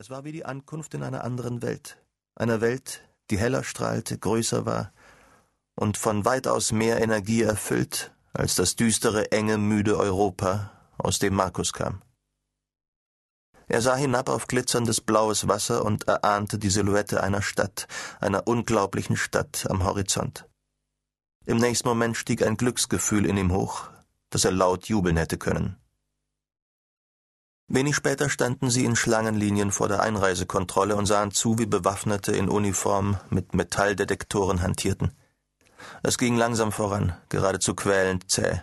Es war wie die Ankunft in einer anderen Welt, einer Welt, die heller strahlte, größer war und von weitaus mehr Energie erfüllt als das düstere, enge, müde Europa, aus dem Markus kam. Er sah hinab auf glitzerndes blaues Wasser und erahnte die Silhouette einer Stadt, einer unglaublichen Stadt am Horizont. Im nächsten Moment stieg ein Glücksgefühl in ihm hoch, dass er laut jubeln hätte können. Wenig später standen sie in Schlangenlinien vor der Einreisekontrolle und sahen zu, wie Bewaffnete in Uniform mit Metalldetektoren hantierten. Es ging langsam voran, geradezu quälend zäh.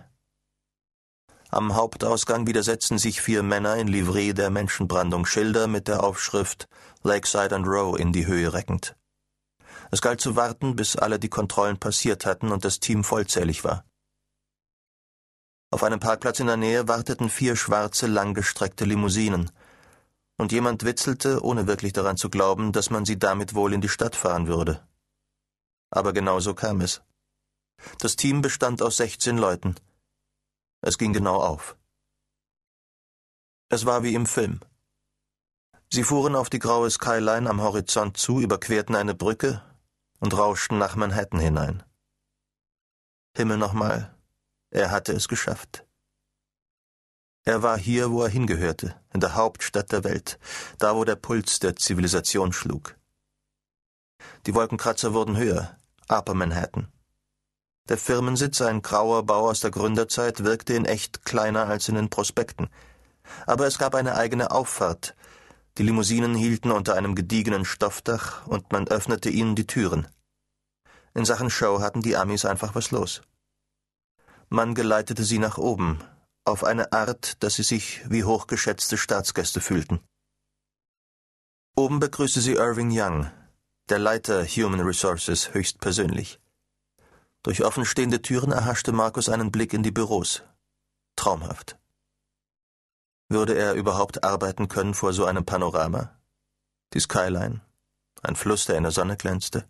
Am Hauptausgang widersetzten sich vier Männer in Livree der Menschenbrandung Schilder mit der Aufschrift Lakeside and Row in die Höhe reckend. Es galt zu warten, bis alle die Kontrollen passiert hatten und das Team vollzählig war. Auf einem Parkplatz in der Nähe warteten vier schwarze, langgestreckte Limousinen, und jemand witzelte, ohne wirklich daran zu glauben, dass man sie damit wohl in die Stadt fahren würde. Aber genau so kam es. Das Team bestand aus sechzehn Leuten. Es ging genau auf. Es war wie im Film. Sie fuhren auf die graue Skyline am Horizont zu, überquerten eine Brücke und rauschten nach Manhattan hinein. Himmel nochmal, er hatte es geschafft. Er war hier, wo er hingehörte, in der Hauptstadt der Welt, da wo der Puls der Zivilisation schlug. Die Wolkenkratzer wurden höher, Upper Manhattan. Der Firmensitz, ein grauer Bau aus der Gründerzeit, wirkte in echt kleiner als in den Prospekten. Aber es gab eine eigene Auffahrt. Die Limousinen hielten unter einem gediegenen Stoffdach und man öffnete ihnen die Türen. In Sachen Show hatten die Amis einfach was los. Man geleitete sie nach oben, auf eine Art, dass sie sich wie hochgeschätzte Staatsgäste fühlten. Oben begrüßte sie Irving Young, der Leiter Human Resources, höchstpersönlich. Durch offenstehende Türen erhaschte Markus einen Blick in die Büros. Traumhaft. Würde er überhaupt arbeiten können vor so einem Panorama? Die Skyline, ein Fluss, der in der Sonne glänzte.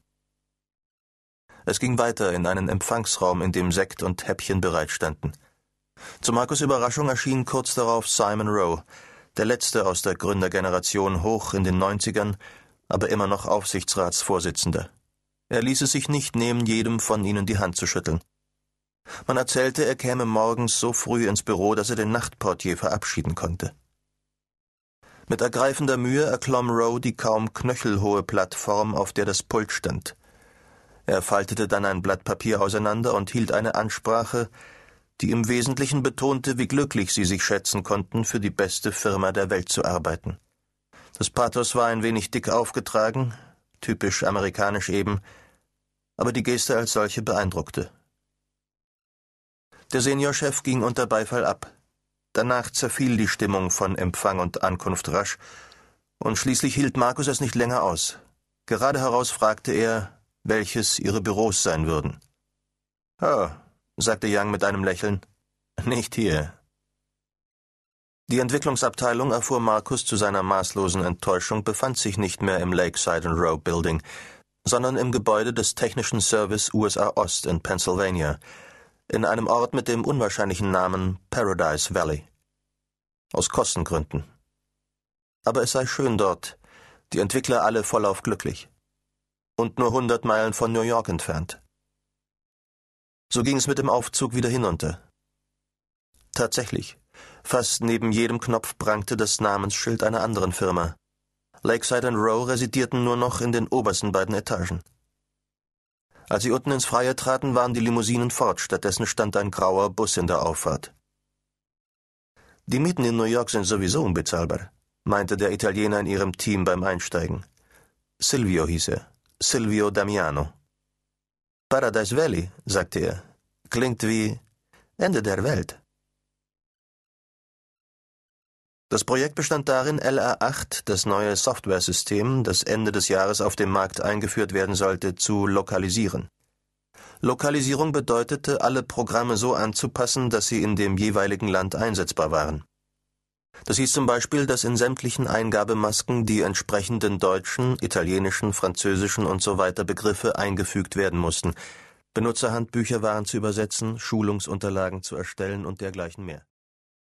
Es ging weiter in einen Empfangsraum, in dem Sekt und Häppchen bereitstanden. Zu Markus Überraschung erschien kurz darauf Simon Rowe, der letzte aus der Gründergeneration hoch in den Neunzigern, aber immer noch Aufsichtsratsvorsitzender. Er ließ es sich nicht nehmen, jedem von ihnen die Hand zu schütteln. Man erzählte, er käme morgens so früh ins Büro, dass er den Nachtportier verabschieden konnte. Mit ergreifender Mühe erklomm Rowe die kaum knöchelhohe Plattform, auf der das Pult stand. Er faltete dann ein Blatt Papier auseinander und hielt eine Ansprache, die im Wesentlichen betonte, wie glücklich sie sich schätzen konnten, für die beste Firma der Welt zu arbeiten. Das Pathos war ein wenig dick aufgetragen, typisch amerikanisch eben, aber die Geste als solche beeindruckte. Der Seniorchef ging unter Beifall ab. Danach zerfiel die Stimmung von Empfang und Ankunft rasch, und schließlich hielt Markus es nicht länger aus. Gerade heraus fragte er, welches ihre Büros sein würden. Oh, sagte Young mit einem Lächeln. Nicht hier. Die Entwicklungsabteilung, erfuhr Markus zu seiner maßlosen Enttäuschung, befand sich nicht mehr im Lakeside and Row Building, sondern im Gebäude des Technischen Service USA Ost in Pennsylvania, in einem Ort mit dem unwahrscheinlichen Namen Paradise Valley. Aus Kostengründen. Aber es sei schön dort, die Entwickler alle vollauf glücklich und nur hundert Meilen von New York entfernt. So ging es mit dem Aufzug wieder hinunter. Tatsächlich, fast neben jedem Knopf prangte das Namensschild einer anderen Firma. Lakeside and Row residierten nur noch in den obersten beiden Etagen. Als sie unten ins Freie traten, waren die Limousinen fort, stattdessen stand ein grauer Bus in der Auffahrt. Die Mieten in New York sind sowieso unbezahlbar, meinte der Italiener in ihrem Team beim Einsteigen. Silvio hieß er. Silvio Damiano. Paradise Valley, sagte er, klingt wie Ende der Welt. Das Projekt bestand darin, LR8, das neue Softwaresystem, das Ende des Jahres auf dem Markt eingeführt werden sollte, zu lokalisieren. Lokalisierung bedeutete, alle Programme so anzupassen, dass sie in dem jeweiligen Land einsetzbar waren. Das hieß zum Beispiel, dass in sämtlichen Eingabemasken die entsprechenden deutschen, italienischen, französischen usw. So Begriffe eingefügt werden mussten. Benutzerhandbücher waren zu übersetzen, Schulungsunterlagen zu erstellen und dergleichen mehr